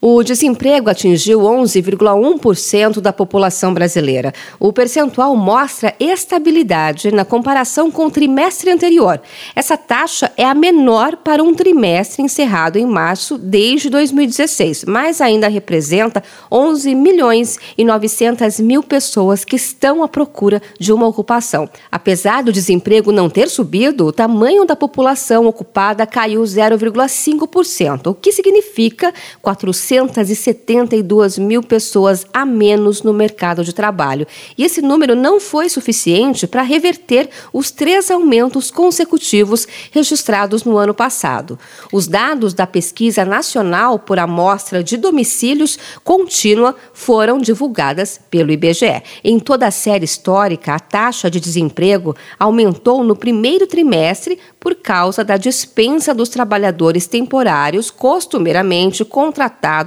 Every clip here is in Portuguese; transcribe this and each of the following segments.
O desemprego atingiu 11,1% da população brasileira. O percentual mostra estabilidade na comparação com o trimestre anterior. Essa taxa é a menor para um trimestre encerrado em março desde 2016, mas ainda representa 11 milhões e 900 mil pessoas que estão à procura de uma ocupação. Apesar do desemprego não ter subido, o tamanho da população ocupada caiu 0,5%, o que significa 400 472 mil pessoas a menos no mercado de trabalho. E esse número não foi suficiente para reverter os três aumentos consecutivos registrados no ano passado. Os dados da Pesquisa Nacional por Amostra de Domicílios Contínua foram divulgadas pelo IBGE. Em toda a série histórica, a taxa de desemprego aumentou no primeiro trimestre por causa da dispensa dos trabalhadores temporários costumeiramente contratados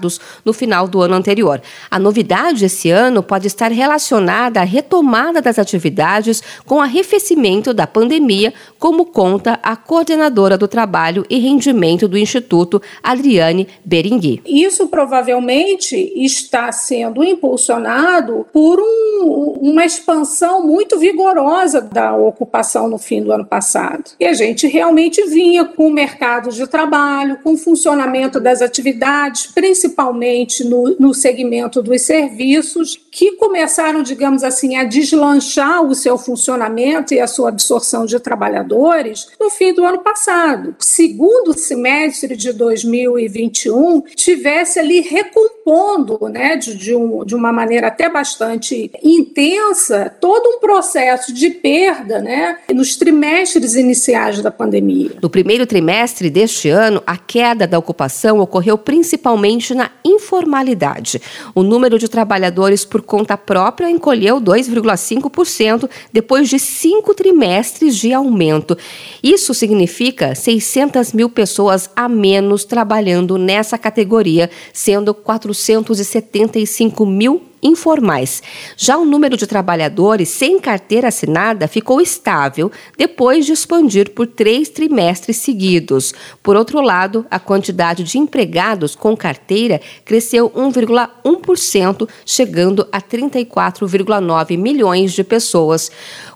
no final do ano anterior. A novidade esse ano pode estar relacionada à retomada das atividades com arrefecimento da pandemia, como conta a coordenadora do trabalho e rendimento do Instituto, Adriane Beringui. Isso provavelmente está sendo impulsionado por um, uma expansão muito vigorosa da ocupação no fim do ano passado. E a gente realmente vinha com o mercado de trabalho, com o funcionamento das atividades, principalmente principalmente no, no segmento dos serviços, que começaram, digamos assim, a deslanchar o seu funcionamento e a sua absorção de trabalhadores no fim do ano passado. Segundo semestre de 2021 tivesse ali recompondo, né, de, de, um, de uma maneira até bastante intensa, todo um processo de perda, né, nos trimestres iniciais da pandemia. No primeiro trimestre deste ano, a queda da ocupação ocorreu principalmente na informalidade. O número de trabalhadores por conta própria encolheu 2,5% depois de cinco trimestres de aumento. Isso significa 600 mil pessoas a menos trabalhando nessa categoria, sendo 475 mil informais. Já o número de trabalhadores sem carteira assinada ficou estável depois de expandir por três trimestres seguidos. Por outro lado, a quantidade de empregados com carteira cresceu 1,1%, chegando a 34,9 milhões de pessoas.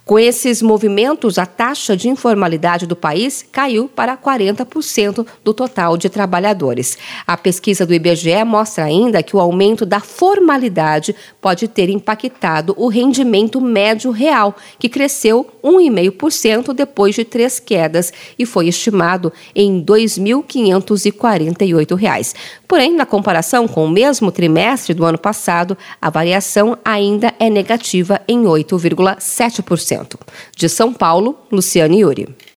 Com esses movimentos, a taxa de informalidade do país caiu para 40% do total de trabalhadores. A pesquisa do IBGE mostra ainda que o aumento da formalidade pode ter impactado o rendimento médio real, que cresceu 1,5% depois de três quedas e foi estimado em R$ 2.548. Porém, na comparação com o mesmo trimestre do ano passado, a variação ainda é negativa em 8,7%. De São Paulo, Luciane Yuri.